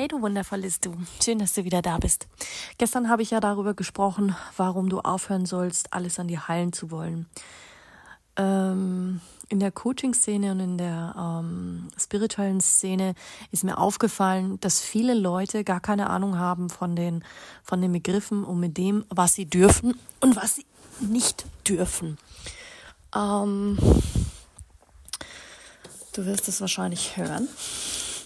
Hey du wundervolles Du, schön, dass du wieder da bist. Gestern habe ich ja darüber gesprochen, warum du aufhören sollst, alles an dir heilen zu wollen. Ähm, in der Coaching-Szene und in der ähm, spirituellen Szene ist mir aufgefallen, dass viele Leute gar keine Ahnung haben von den, von den Begriffen und mit dem, was sie dürfen und was sie nicht dürfen. Ähm, du wirst es wahrscheinlich hören.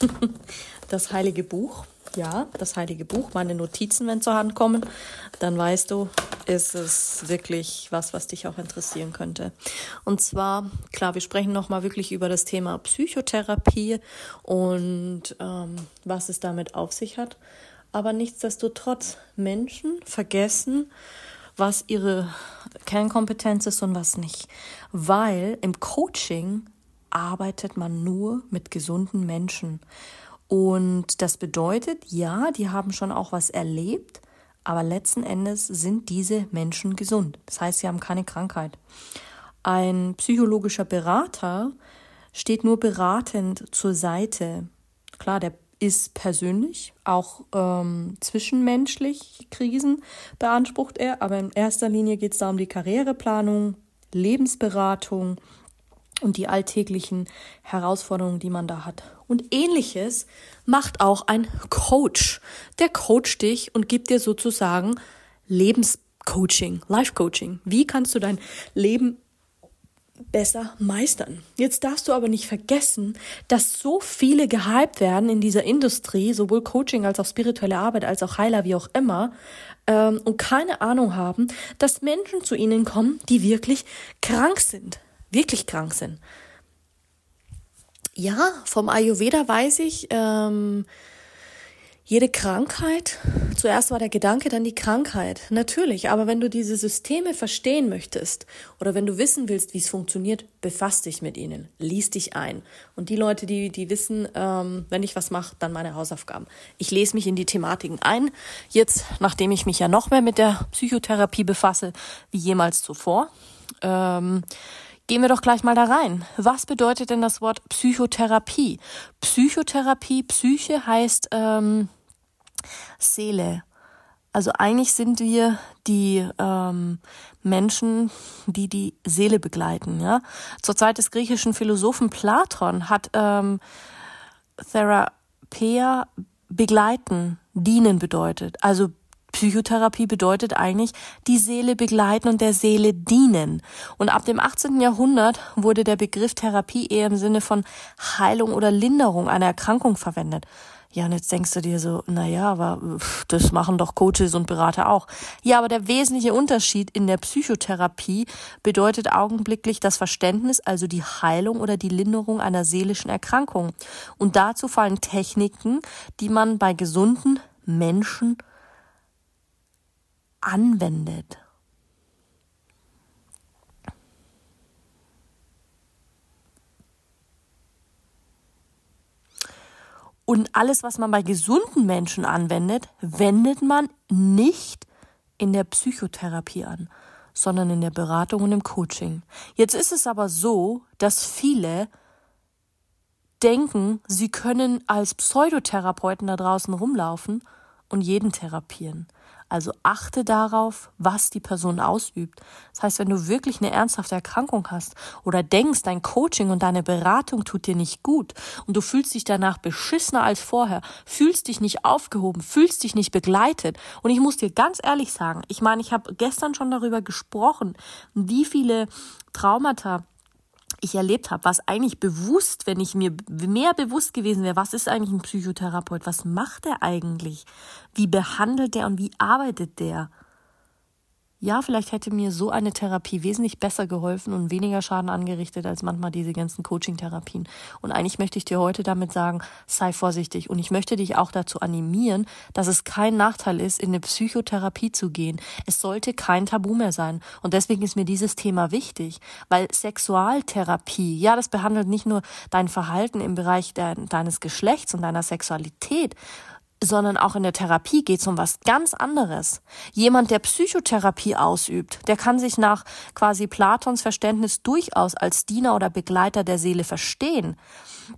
das Heilige Buch. Ja, das Heilige Buch, meine Notizen, wenn zur Hand kommen, dann weißt du, ist es wirklich was, was dich auch interessieren könnte. Und zwar, klar, wir sprechen nochmal wirklich über das Thema Psychotherapie und ähm, was es damit auf sich hat. Aber nichtsdestotrotz, Menschen vergessen, was ihre Kernkompetenz ist und was nicht. Weil im Coaching arbeitet man nur mit gesunden Menschen. Und das bedeutet, ja, die haben schon auch was erlebt, aber letzten Endes sind diese Menschen gesund. Das heißt, sie haben keine Krankheit. Ein psychologischer Berater steht nur beratend zur Seite. Klar, der ist persönlich, auch ähm, zwischenmenschlich Krisen beansprucht er, aber in erster Linie geht es da um die Karriereplanung, Lebensberatung, und die alltäglichen Herausforderungen, die man da hat. Und ähnliches macht auch ein Coach. Der coacht dich und gibt dir sozusagen Lebenscoaching, Life-Coaching. Wie kannst du dein Leben besser meistern. Jetzt darfst du aber nicht vergessen, dass so viele gehypt werden in dieser Industrie, sowohl Coaching als auch spirituelle Arbeit, als auch Heiler, wie auch immer, ähm, und keine Ahnung haben, dass Menschen zu ihnen kommen, die wirklich krank sind wirklich krank sind. Ja, vom Ayurveda weiß ich, ähm, jede Krankheit, zuerst war der Gedanke, dann die Krankheit. Natürlich, aber wenn du diese Systeme verstehen möchtest oder wenn du wissen willst, wie es funktioniert, befass dich mit ihnen, lies dich ein. Und die Leute, die, die wissen, ähm, wenn ich was mache, dann meine Hausaufgaben. Ich lese mich in die Thematiken ein. Jetzt, nachdem ich mich ja noch mehr mit der Psychotherapie befasse, wie jemals zuvor. Ähm, Gehen wir doch gleich mal da rein. Was bedeutet denn das Wort Psychotherapie? Psychotherapie, Psyche heißt ähm, Seele. Also eigentlich sind wir die ähm, Menschen, die die Seele begleiten. Ja? Zur Zeit des griechischen Philosophen Platon hat ähm, Therapia begleiten, dienen bedeutet. Also Psychotherapie bedeutet eigentlich die Seele begleiten und der Seele dienen. Und ab dem 18. Jahrhundert wurde der Begriff Therapie eher im Sinne von Heilung oder Linderung einer Erkrankung verwendet. Ja, und jetzt denkst du dir so, na ja, aber das machen doch Coaches und Berater auch. Ja, aber der wesentliche Unterschied in der Psychotherapie bedeutet augenblicklich das Verständnis, also die Heilung oder die Linderung einer seelischen Erkrankung. Und dazu fallen Techniken, die man bei gesunden Menschen anwendet. Und alles, was man bei gesunden Menschen anwendet, wendet man nicht in der Psychotherapie an, sondern in der Beratung und im Coaching. Jetzt ist es aber so, dass viele denken, sie können als Pseudotherapeuten da draußen rumlaufen und jeden therapieren. Also achte darauf, was die Person ausübt. Das heißt, wenn du wirklich eine ernsthafte Erkrankung hast oder denkst, dein Coaching und deine Beratung tut dir nicht gut und du fühlst dich danach beschissener als vorher, fühlst dich nicht aufgehoben, fühlst dich nicht begleitet. Und ich muss dir ganz ehrlich sagen, ich meine, ich habe gestern schon darüber gesprochen, wie viele Traumata ich erlebt habe, was eigentlich bewusst, wenn ich mir mehr bewusst gewesen wäre, was ist eigentlich ein Psychotherapeut, was macht er eigentlich, wie behandelt er und wie arbeitet der? Ja, vielleicht hätte mir so eine Therapie wesentlich besser geholfen und weniger Schaden angerichtet als manchmal diese ganzen Coaching-Therapien. Und eigentlich möchte ich dir heute damit sagen, sei vorsichtig. Und ich möchte dich auch dazu animieren, dass es kein Nachteil ist, in eine Psychotherapie zu gehen. Es sollte kein Tabu mehr sein. Und deswegen ist mir dieses Thema wichtig, weil Sexualtherapie, ja, das behandelt nicht nur dein Verhalten im Bereich de deines Geschlechts und deiner Sexualität, sondern auch in der Therapie geht es um was ganz anderes. Jemand, der Psychotherapie ausübt, der kann sich nach quasi Platons Verständnis durchaus als Diener oder Begleiter der Seele verstehen,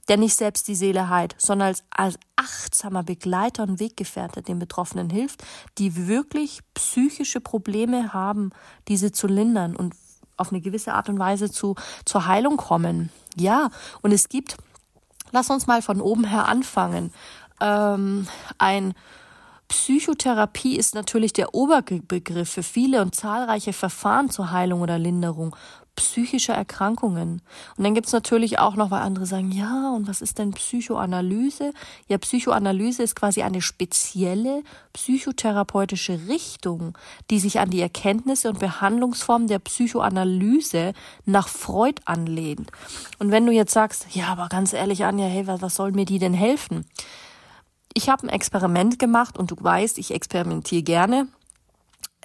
der nicht selbst die Seele heilt, sondern als, als achtsamer Begleiter und Weggefährte den Betroffenen hilft, die wirklich psychische Probleme haben, diese zu lindern und auf eine gewisse Art und Weise zu, zur Heilung kommen. Ja, und es gibt, lass uns mal von oben her anfangen ähm, ein Psychotherapie ist natürlich der Oberbegriff für viele und zahlreiche Verfahren zur Heilung oder Linderung psychischer Erkrankungen. Und dann gibt's natürlich auch noch, weil andere sagen, ja, und was ist denn Psychoanalyse? Ja, Psychoanalyse ist quasi eine spezielle psychotherapeutische Richtung, die sich an die Erkenntnisse und Behandlungsformen der Psychoanalyse nach Freud anlehnt. Und wenn du jetzt sagst, ja, aber ganz ehrlich, Anja, hey, was, was soll mir die denn helfen? Ich habe ein Experiment gemacht und du weißt, ich experimentiere gerne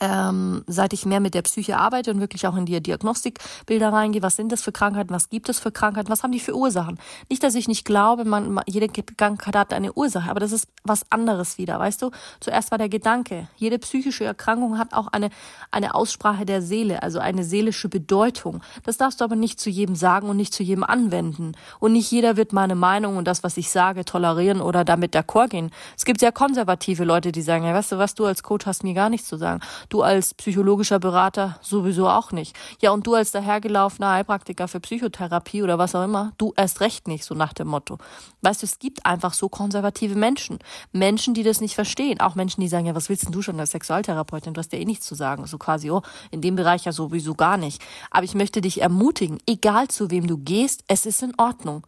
ähm, seit ich mehr mit der Psyche arbeite und wirklich auch in die Diagnostikbilder reingehe, was sind das für Krankheiten, was gibt es für Krankheiten, was haben die für Ursachen. Nicht, dass ich nicht glaube, man, jede Krankheit hat eine Ursache, aber das ist was anderes wieder, weißt du? Zuerst war der Gedanke, jede psychische Erkrankung hat auch eine, eine Aussprache der Seele, also eine seelische Bedeutung. Das darfst du aber nicht zu jedem sagen und nicht zu jedem anwenden. Und nicht jeder wird meine Meinung und das, was ich sage, tolerieren oder damit d'accord gehen. Es gibt sehr konservative Leute, die sagen, ja, weißt du was, du als Coach hast mir gar nichts zu sagen. Du als psychologischer Berater sowieso auch nicht. Ja, und du als dahergelaufener Heilpraktiker für Psychotherapie oder was auch immer, du erst recht nicht, so nach dem Motto. Weißt du, es gibt einfach so konservative Menschen. Menschen, die das nicht verstehen. Auch Menschen, die sagen, ja, was willst denn du schon als Sexualtherapeutin? Du hast ja eh nichts zu sagen. So quasi, oh, in dem Bereich ja sowieso gar nicht. Aber ich möchte dich ermutigen, egal zu wem du gehst, es ist in Ordnung.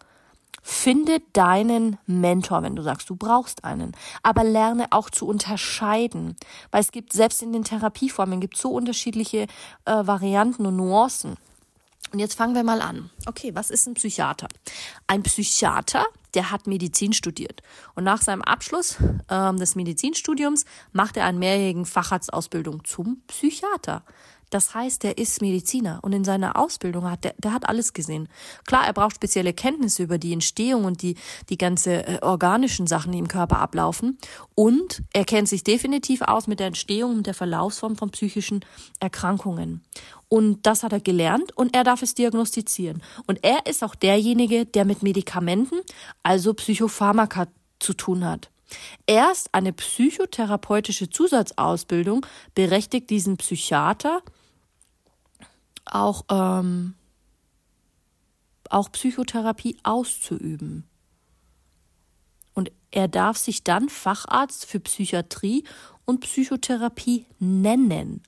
Finde deinen Mentor, wenn du sagst, du brauchst einen. Aber lerne auch zu unterscheiden. Weil es gibt, selbst in den Therapieformen, gibt so unterschiedliche äh, Varianten und Nuancen. Und jetzt fangen wir mal an. Okay, was ist ein Psychiater? Ein Psychiater, der hat Medizin studiert. Und nach seinem Abschluss ähm, des Medizinstudiums macht er einen mehrjährigen Facharztausbildung zum Psychiater. Das heißt, der ist Mediziner und in seiner Ausbildung hat der, der hat alles gesehen. Klar, er braucht spezielle Kenntnisse über die Entstehung und die, die ganze äh, organischen Sachen, die im Körper ablaufen. Und er kennt sich definitiv aus mit der Entstehung und der Verlaufsform von psychischen Erkrankungen. Und das hat er gelernt und er darf es diagnostizieren. Und er ist auch derjenige, der mit Medikamenten, also Psychopharmaka, zu tun hat. Erst eine psychotherapeutische Zusatzausbildung berechtigt diesen Psychiater auch, ähm, auch Psychotherapie auszuüben. Und er darf sich dann Facharzt für Psychiatrie und Psychotherapie nennen.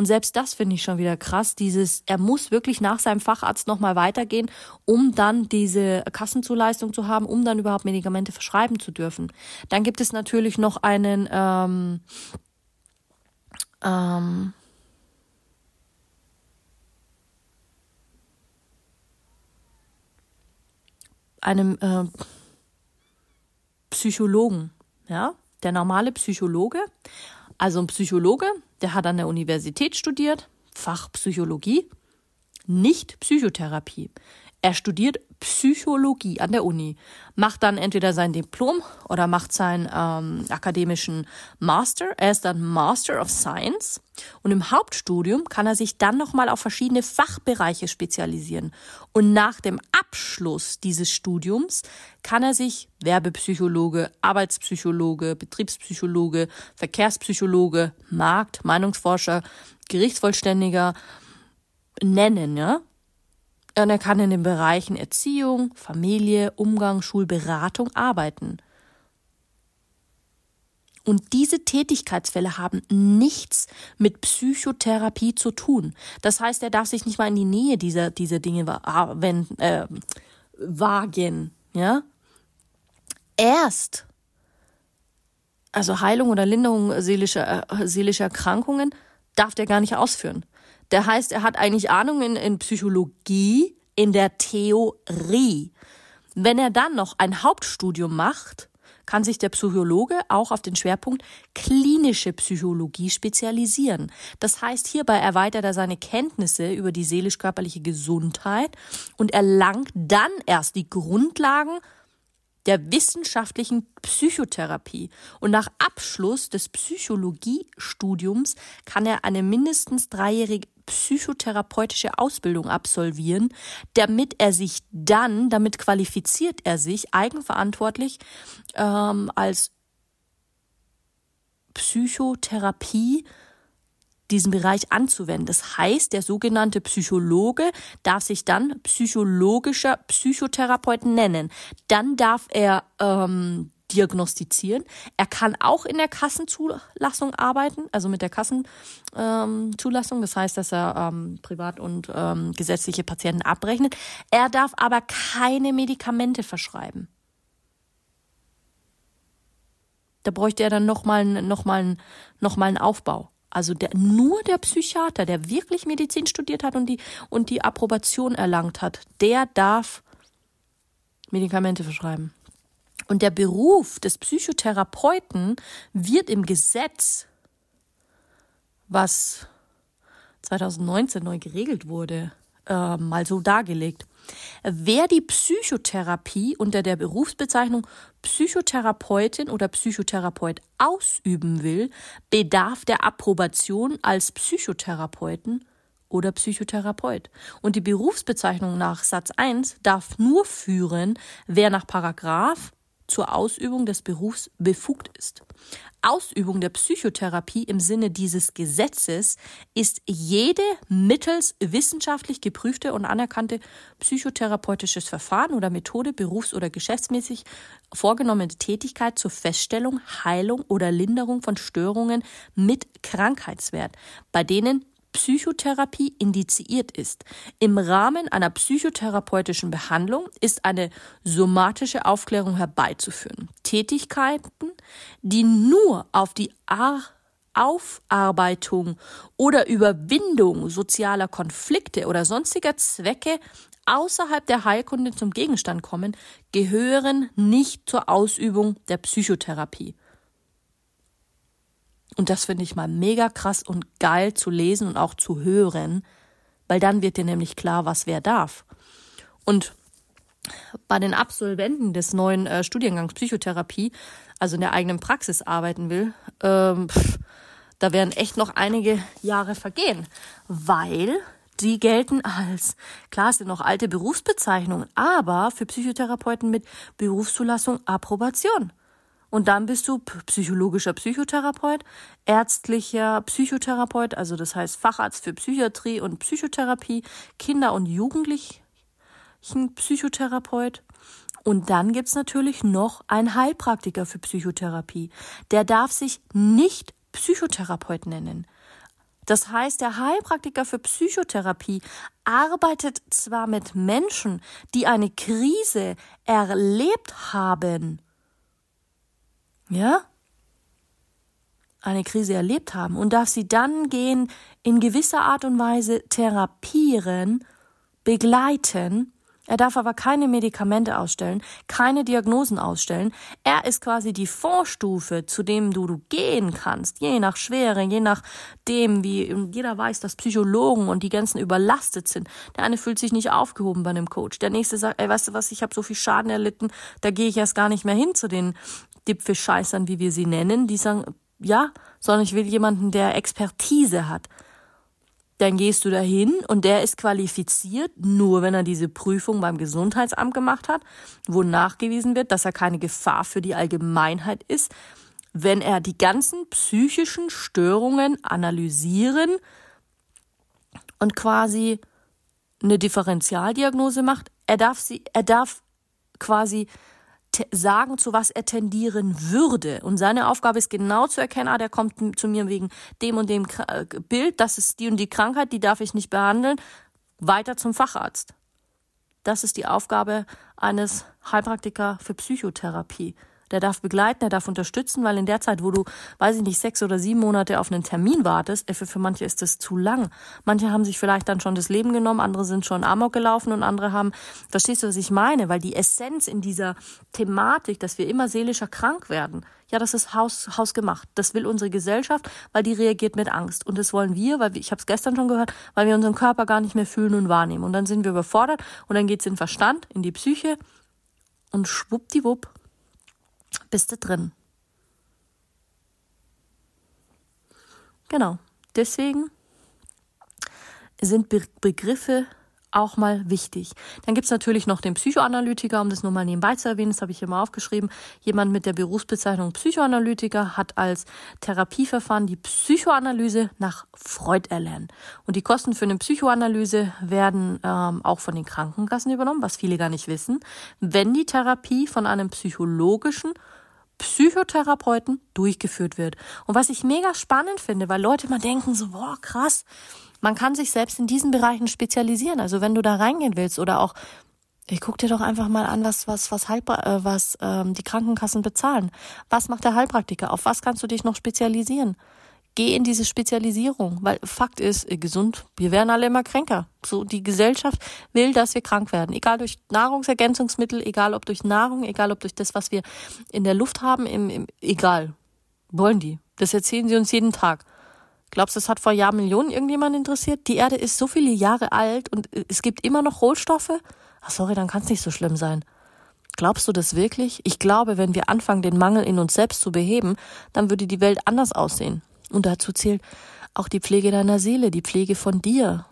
Und selbst das finde ich schon wieder krass, dieses, er muss wirklich nach seinem Facharzt nochmal weitergehen, um dann diese Kassenzulassung zu haben, um dann überhaupt Medikamente verschreiben zu dürfen. Dann gibt es natürlich noch einen, ähm, ähm, einem äh, Psychologen, ja, der normale Psychologe, also ein Psychologe, der hat an der Universität studiert, Fach Psychologie, nicht Psychotherapie. Er studiert Psychologie an der Uni, macht dann entweder sein Diplom oder macht seinen ähm, akademischen Master. Er ist dann Master of Science und im Hauptstudium kann er sich dann nochmal auf verschiedene Fachbereiche spezialisieren. Und nach dem Abschluss dieses Studiums kann er sich Werbepsychologe, Arbeitspsychologe, Betriebspsychologe, Verkehrspsychologe, Markt, Meinungsforscher, Gerichtsvollständiger nennen, ja? Und er kann in den Bereichen Erziehung, Familie, Umgang, Schulberatung arbeiten. Und diese Tätigkeitsfälle haben nichts mit Psychotherapie zu tun. Das heißt, er darf sich nicht mal in die Nähe dieser, dieser Dinge wenn, äh, wagen. Ja? Erst, also Heilung oder Linderung seelischer, äh, seelischer Erkrankungen, darf der gar nicht ausführen. Der heißt, er hat eigentlich Ahnung in, in Psychologie, in der Theorie. Wenn er dann noch ein Hauptstudium macht, kann sich der Psychologe auch auf den Schwerpunkt klinische Psychologie spezialisieren. Das heißt, hierbei erweitert er seine Kenntnisse über die seelisch-körperliche Gesundheit und erlangt dann erst die Grundlagen der wissenschaftlichen Psychotherapie. Und nach Abschluss des Psychologiestudiums kann er eine mindestens dreijährige psychotherapeutische Ausbildung absolvieren, damit er sich dann, damit qualifiziert er sich eigenverantwortlich ähm, als Psychotherapie diesen Bereich anzuwenden. Das heißt, der sogenannte Psychologe darf sich dann psychologischer Psychotherapeut nennen. Dann darf er ähm, diagnostizieren. Er kann auch in der Kassenzulassung arbeiten, also mit der Kassenzulassung. Ähm, das heißt, dass er ähm, privat und ähm, gesetzliche Patienten abrechnet. Er darf aber keine Medikamente verschreiben. Da bräuchte er dann nochmal noch mal, noch mal einen Aufbau. Also der, nur der Psychiater, der wirklich Medizin studiert hat und die, und die Approbation erlangt hat, der darf Medikamente verschreiben. Und der Beruf des Psychotherapeuten wird im Gesetz, was 2019 neu geregelt wurde, äh, mal so dargelegt. Wer die Psychotherapie unter der Berufsbezeichnung Psychotherapeutin oder Psychotherapeut ausüben will, bedarf der Approbation als Psychotherapeuten oder Psychotherapeut. Und die Berufsbezeichnung nach Satz 1 darf nur führen, wer nach Paragraph zur Ausübung des Berufs befugt ist. Ausübung der Psychotherapie im Sinne dieses Gesetzes ist jede mittels wissenschaftlich geprüfte und anerkannte psychotherapeutisches Verfahren oder Methode berufs- oder geschäftsmäßig vorgenommene Tätigkeit zur Feststellung, Heilung oder Linderung von Störungen mit Krankheitswert, bei denen Psychotherapie indiziert ist. Im Rahmen einer psychotherapeutischen Behandlung ist eine somatische Aufklärung herbeizuführen. Tätigkeiten, die nur auf die Ar Aufarbeitung oder Überwindung sozialer Konflikte oder sonstiger Zwecke außerhalb der Heilkunde zum Gegenstand kommen, gehören nicht zur Ausübung der Psychotherapie. Und das finde ich mal mega krass und geil zu lesen und auch zu hören, weil dann wird dir nämlich klar, was wer darf. Und bei den Absolventen des neuen äh, Studiengangs Psychotherapie, also in der eigenen Praxis arbeiten will, ähm, pff, da werden echt noch einige Jahre vergehen, weil die gelten als, klar, es sind noch alte Berufsbezeichnungen, aber für Psychotherapeuten mit Berufszulassung Approbation. Und dann bist du psychologischer Psychotherapeut, ärztlicher Psychotherapeut, also das heißt Facharzt für Psychiatrie und Psychotherapie, Kinder- und Jugendlichen Psychotherapeut. Und dann gibt's natürlich noch einen Heilpraktiker für Psychotherapie. Der darf sich nicht Psychotherapeut nennen. Das heißt, der Heilpraktiker für Psychotherapie arbeitet zwar mit Menschen, die eine Krise erlebt haben, ja, eine Krise erlebt haben und darf sie dann gehen, in gewisser Art und Weise therapieren, begleiten. Er darf aber keine Medikamente ausstellen, keine Diagnosen ausstellen. Er ist quasi die Vorstufe, zu dem du, du gehen kannst, je nach Schwere, je nach dem, wie jeder weiß, dass Psychologen und die ganzen überlastet sind. Der eine fühlt sich nicht aufgehoben bei einem Coach. Der nächste sagt, ey, weißt du was, ich habe so viel Schaden erlitten, da gehe ich erst gar nicht mehr hin zu den Dipfelscheißern, wie wir sie nennen, die sagen, ja, sondern ich will jemanden, der Expertise hat. Dann gehst du dahin und der ist qualifiziert, nur wenn er diese Prüfung beim Gesundheitsamt gemacht hat, wo nachgewiesen wird, dass er keine Gefahr für die Allgemeinheit ist, wenn er die ganzen psychischen Störungen analysieren und quasi eine Differentialdiagnose macht. Er darf sie, er darf quasi sagen, zu was er tendieren würde. Und seine Aufgabe ist genau zu erkennen, ah, der kommt zu mir wegen dem und dem äh, Bild, das ist die und die Krankheit, die darf ich nicht behandeln, weiter zum Facharzt. Das ist die Aufgabe eines Heilpraktiker für Psychotherapie. Der darf begleiten, der darf unterstützen, weil in der Zeit, wo du, weiß ich nicht, sechs oder sieben Monate auf einen Termin wartest, für, für manche ist das zu lang. Manche haben sich vielleicht dann schon das Leben genommen, andere sind schon Amok gelaufen und andere haben, verstehst du, was ich meine? Weil die Essenz in dieser Thematik, dass wir immer seelischer krank werden, ja, das ist Haus, hausgemacht. Das will unsere Gesellschaft, weil die reagiert mit Angst. Und das wollen wir, weil wir, ich habe es gestern schon gehört, weil wir unseren Körper gar nicht mehr fühlen und wahrnehmen. Und dann sind wir überfordert und dann geht's in den Verstand, in die Psyche und schwuppdiwupp bist du drin. Genau. Deswegen sind Be Begriffe auch mal wichtig. Dann gibt's natürlich noch den Psychoanalytiker, um das nur mal nebenbei zu erwähnen, das habe ich hier mal aufgeschrieben. Jemand mit der Berufsbezeichnung Psychoanalytiker hat als Therapieverfahren die Psychoanalyse nach Freud erlernen. Und die Kosten für eine Psychoanalyse werden ähm, auch von den Krankenkassen übernommen, was viele gar nicht wissen, wenn die Therapie von einem psychologischen Psychotherapeuten durchgeführt wird. Und was ich mega spannend finde, weil Leute mal denken so, boah, krass, man kann sich selbst in diesen Bereichen spezialisieren. Also wenn du da reingehen willst oder auch, ich guck dir doch einfach mal an, was was was Heilpra äh, was ähm, die Krankenkassen bezahlen. Was macht der Heilpraktiker? Auf was kannst du dich noch spezialisieren? Geh in diese Spezialisierung, weil Fakt ist, äh, gesund, wir werden alle immer kränker. So, die Gesellschaft will, dass wir krank werden. Egal durch Nahrungsergänzungsmittel, egal ob durch Nahrung, egal ob durch das, was wir in der Luft haben, im, im, egal. Wollen die. Das erzählen sie uns jeden Tag. Glaubst du, es hat vor Jahren Millionen irgendjemand interessiert? Die Erde ist so viele Jahre alt und äh, es gibt immer noch Rohstoffe? Ach sorry, dann kann es nicht so schlimm sein. Glaubst du das wirklich? Ich glaube, wenn wir anfangen, den Mangel in uns selbst zu beheben, dann würde die Welt anders aussehen. Und dazu zählt auch die Pflege deiner Seele, die Pflege von dir.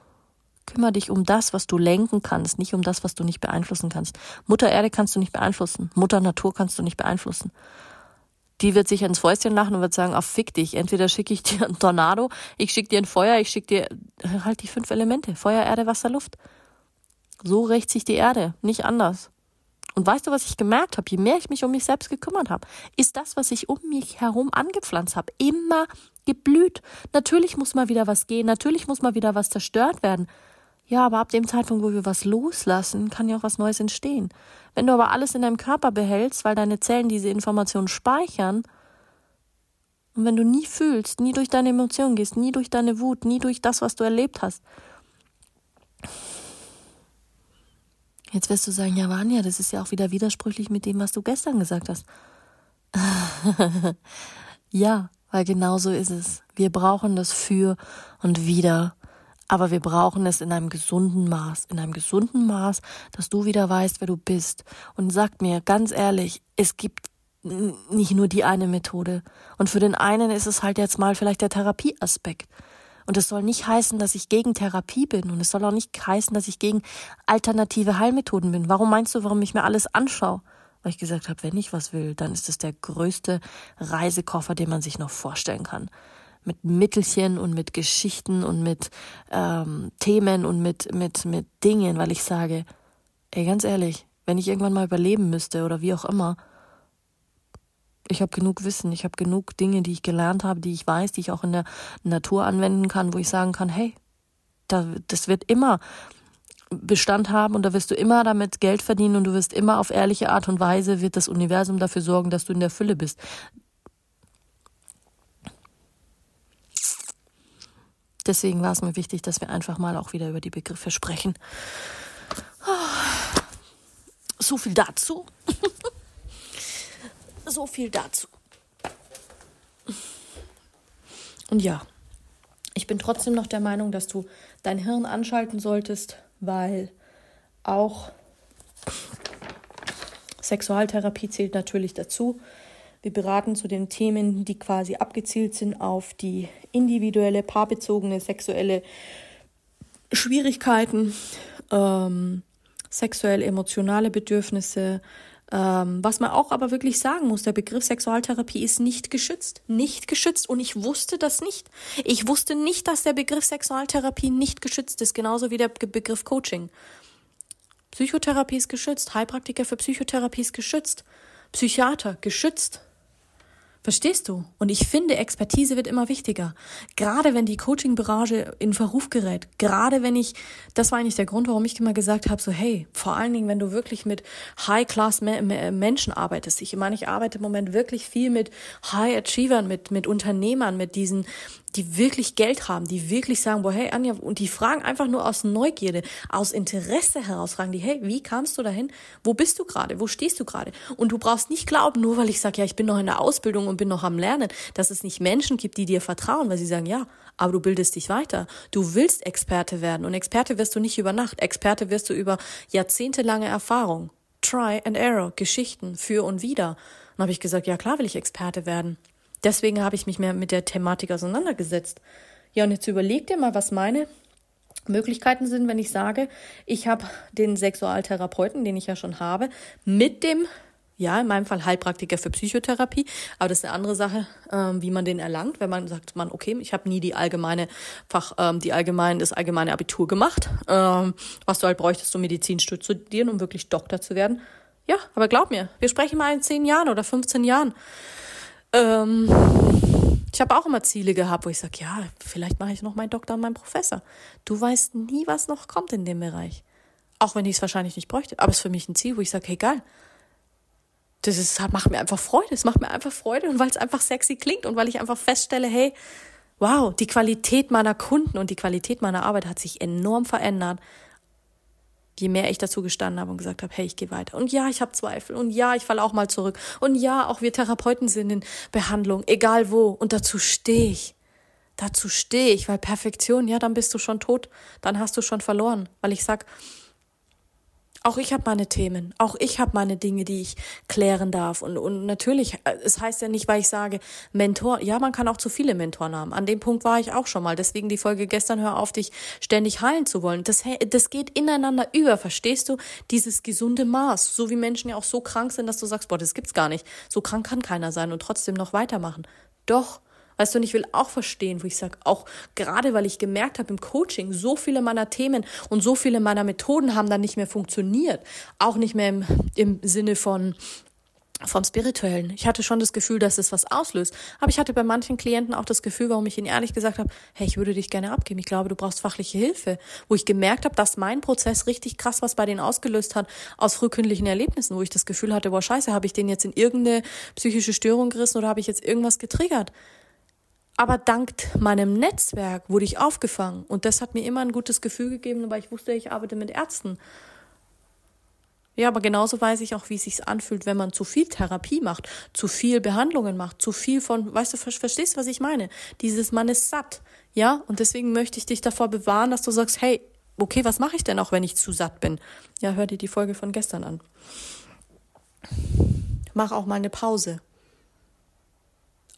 Kümmer dich um das, was du lenken kannst, nicht um das, was du nicht beeinflussen kannst. Mutter Erde kannst du nicht beeinflussen. Mutter Natur kannst du nicht beeinflussen. Die wird sich ins Fäustchen lachen und wird sagen, ach fick dich, entweder schicke ich dir einen Tornado, ich schicke dir ein Feuer, ich schicke dir halt die fünf Elemente, Feuer, Erde, Wasser, Luft. So rächt sich die Erde, nicht anders. Und weißt du, was ich gemerkt habe? Je mehr ich mich um mich selbst gekümmert habe, ist das, was ich um mich herum angepflanzt habe, immer geblüht. Natürlich muss mal wieder was gehen, natürlich muss mal wieder was zerstört werden. Ja, aber ab dem Zeitpunkt, wo wir was loslassen, kann ja auch was Neues entstehen. Wenn du aber alles in deinem Körper behältst, weil deine Zellen diese Informationen speichern, und wenn du nie fühlst, nie durch deine Emotionen gehst, nie durch deine Wut, nie durch das, was du erlebt hast, Jetzt wirst du sagen, ja, Vanja, das ist ja auch wieder widersprüchlich mit dem, was du gestern gesagt hast. ja, weil genau so ist es. Wir brauchen das für und wieder. Aber wir brauchen es in einem gesunden Maß. In einem gesunden Maß, dass du wieder weißt, wer du bist. Und sag mir ganz ehrlich, es gibt nicht nur die eine Methode. Und für den einen ist es halt jetzt mal vielleicht der Therapieaspekt. Und es soll nicht heißen, dass ich gegen Therapie bin. Und es soll auch nicht heißen, dass ich gegen alternative Heilmethoden bin. Warum meinst du, warum ich mir alles anschaue? Weil ich gesagt habe, wenn ich was will, dann ist es der größte Reisekoffer, den man sich noch vorstellen kann. Mit Mittelchen und mit Geschichten und mit ähm, Themen und mit, mit, mit Dingen, weil ich sage, ey, ganz ehrlich, wenn ich irgendwann mal überleben müsste oder wie auch immer, ich habe genug Wissen, ich habe genug Dinge, die ich gelernt habe, die ich weiß, die ich auch in der Natur anwenden kann, wo ich sagen kann, hey, da, das wird immer Bestand haben und da wirst du immer damit Geld verdienen und du wirst immer auf ehrliche Art und Weise wird das Universum dafür sorgen, dass du in der Fülle bist. Deswegen war es mir wichtig, dass wir einfach mal auch wieder über die Begriffe sprechen. So viel dazu. So viel dazu. Und ja, ich bin trotzdem noch der Meinung, dass du dein Hirn anschalten solltest, weil auch Sexualtherapie zählt natürlich dazu. Wir beraten zu den Themen, die quasi abgezielt sind auf die individuelle, paarbezogene sexuelle Schwierigkeiten, ähm, sexuell-emotionale Bedürfnisse, ähm, was man auch aber wirklich sagen muss, der Begriff Sexualtherapie ist nicht geschützt. Nicht geschützt. Und ich wusste das nicht. Ich wusste nicht, dass der Begriff Sexualtherapie nicht geschützt ist, genauso wie der Begriff Coaching. Psychotherapie ist geschützt. Heilpraktiker für Psychotherapie ist geschützt. Psychiater geschützt. Verstehst du? Und ich finde, Expertise wird immer wichtiger. Gerade wenn die Coaching-Branche in Verruf gerät. Gerade wenn ich, das war eigentlich der Grund, warum ich immer gesagt habe, so hey, vor allen Dingen, wenn du wirklich mit High-Class-Menschen arbeitest. Ich meine, ich arbeite im Moment wirklich viel mit High-Achievern, mit, mit Unternehmern, mit diesen die wirklich Geld haben, die wirklich sagen, boah, hey Anja, und die fragen einfach nur aus Neugierde, aus Interesse heraus, fragen die, hey, wie kamst du dahin? Wo bist du gerade? Wo stehst du gerade? Und du brauchst nicht glauben, nur weil ich sage, ja, ich bin noch in der Ausbildung und bin noch am Lernen, dass es nicht Menschen gibt, die dir vertrauen, weil sie sagen, ja, aber du bildest dich weiter. Du willst Experte werden und Experte wirst du nicht über Nacht. Experte wirst du über jahrzehntelange Erfahrung. Try and Error, Geschichten, für und wieder. Und habe ich gesagt, ja klar will ich Experte werden. Deswegen habe ich mich mehr mit der Thematik auseinandergesetzt. Ja, und jetzt überleg dir mal, was meine Möglichkeiten sind, wenn ich sage, ich habe den Sexualtherapeuten, den ich ja schon habe, mit dem, ja, in meinem Fall Heilpraktiker für Psychotherapie, aber das ist eine andere Sache, ähm, wie man den erlangt, wenn man sagt, man, okay, ich habe nie die allgemeine Fach, ähm, die allgemeine, das allgemeine Abitur gemacht, ähm, was du halt bräuchtest, um Medizin zu studieren, um wirklich Doktor zu werden. Ja, aber glaub mir, wir sprechen mal in zehn Jahren oder 15 Jahren. Ähm, ich habe auch immer Ziele gehabt, wo ich sage, ja, vielleicht mache ich noch meinen Doktor und meinen Professor. Du weißt nie, was noch kommt in dem Bereich. Auch wenn ich es wahrscheinlich nicht bräuchte. Aber es ist für mich ein Ziel, wo ich sage, hey, geil. Das ist, macht mir einfach Freude. Es macht mir einfach Freude und weil es einfach sexy klingt und weil ich einfach feststelle, hey, wow, die Qualität meiner Kunden und die Qualität meiner Arbeit hat sich enorm verändert je mehr ich dazu gestanden habe und gesagt habe, hey, ich gehe weiter. Und ja, ich habe Zweifel. Und ja, ich falle auch mal zurück. Und ja, auch wir Therapeuten sind in Behandlung, egal wo. Und dazu stehe ich. Dazu stehe ich, weil Perfektion, ja, dann bist du schon tot. Dann hast du schon verloren. Weil ich sag, auch ich habe meine Themen, auch ich habe meine Dinge, die ich klären darf. Und, und natürlich, äh, es heißt ja nicht, weil ich sage, Mentor, ja, man kann auch zu viele Mentoren haben. An dem Punkt war ich auch schon mal. Deswegen die Folge gestern, hör auf, dich ständig heilen zu wollen. Das, das geht ineinander über, verstehst du? Dieses gesunde Maß. So wie Menschen ja auch so krank sind, dass du sagst, boah, das gibt's gar nicht. So krank kann keiner sein und trotzdem noch weitermachen. Doch, Weißt du, und ich will auch verstehen, wo ich sage, auch gerade weil ich gemerkt habe im Coaching, so viele meiner Themen und so viele meiner Methoden haben dann nicht mehr funktioniert. Auch nicht mehr im, im Sinne von, vom Spirituellen. Ich hatte schon das Gefühl, dass es was auslöst. Aber ich hatte bei manchen Klienten auch das Gefühl, warum ich ihnen ehrlich gesagt habe, hey, ich würde dich gerne abgeben. Ich glaube, du brauchst fachliche Hilfe. Wo ich gemerkt habe, dass mein Prozess richtig krass was bei denen ausgelöst hat aus frühkindlichen Erlebnissen, wo ich das Gefühl hatte, boah, scheiße, habe ich den jetzt in irgendeine psychische Störung gerissen oder habe ich jetzt irgendwas getriggert? Aber dank meinem Netzwerk wurde ich aufgefangen und das hat mir immer ein gutes Gefühl gegeben, weil ich wusste, ich arbeite mit Ärzten. Ja, aber genauso weiß ich auch, wie es sich anfühlt, wenn man zu viel Therapie macht, zu viel Behandlungen macht, zu viel von, weißt du, verstehst du, was ich meine? Dieses, man ist satt, ja? Und deswegen möchte ich dich davor bewahren, dass du sagst, hey, okay, was mache ich denn auch, wenn ich zu satt bin? Ja, hör dir die Folge von gestern an. Mach auch mal eine Pause.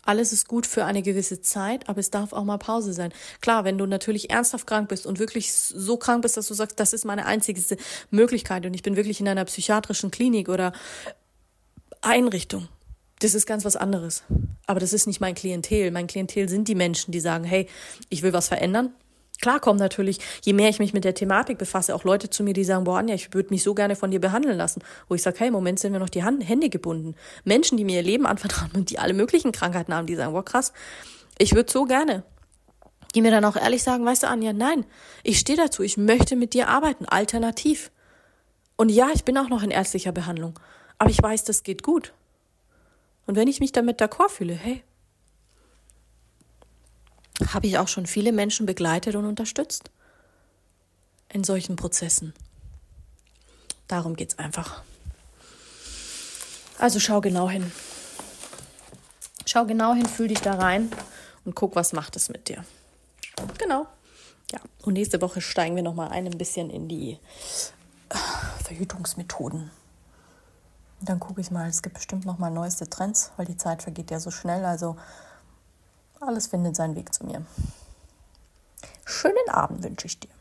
Alles ist gut für eine gewisse Zeit, aber es darf auch mal Pause sein. Klar, wenn du natürlich ernsthaft krank bist und wirklich so krank bist, dass du sagst, das ist meine einzige Möglichkeit und ich bin wirklich in einer psychiatrischen Klinik oder Einrichtung, das ist ganz was anderes. Aber das ist nicht mein Klientel. Mein Klientel sind die Menschen, die sagen, hey, ich will was verändern, Klar kommen natürlich, je mehr ich mich mit der Thematik befasse, auch Leute zu mir, die sagen, boah, Anja, ich würde mich so gerne von dir behandeln lassen. Wo ich sage, hey, im Moment sind wir noch die Hand, Hände gebunden. Menschen, die mir ihr Leben anvertrauen und die alle möglichen Krankheiten haben, die sagen, boah, krass, ich würde so gerne. Die mir dann auch ehrlich sagen, weißt du, Anja, nein, ich stehe dazu, ich möchte mit dir arbeiten, alternativ. Und ja, ich bin auch noch in ärztlicher Behandlung, aber ich weiß, das geht gut. Und wenn ich mich damit d'accord fühle, hey, habe ich auch schon viele Menschen begleitet und unterstützt in solchen Prozessen. Darum geht es einfach. Also schau genau hin. Schau genau hin, fühl dich da rein und guck, was macht es mit dir. Genau. Ja, und nächste Woche steigen wir nochmal ein, ein bisschen in die äh, Verhütungsmethoden. dann gucke ich mal, es gibt bestimmt nochmal neueste Trends, weil die Zeit vergeht ja so schnell. Also alles findet seinen Weg zu mir. Schönen Abend wünsche ich dir.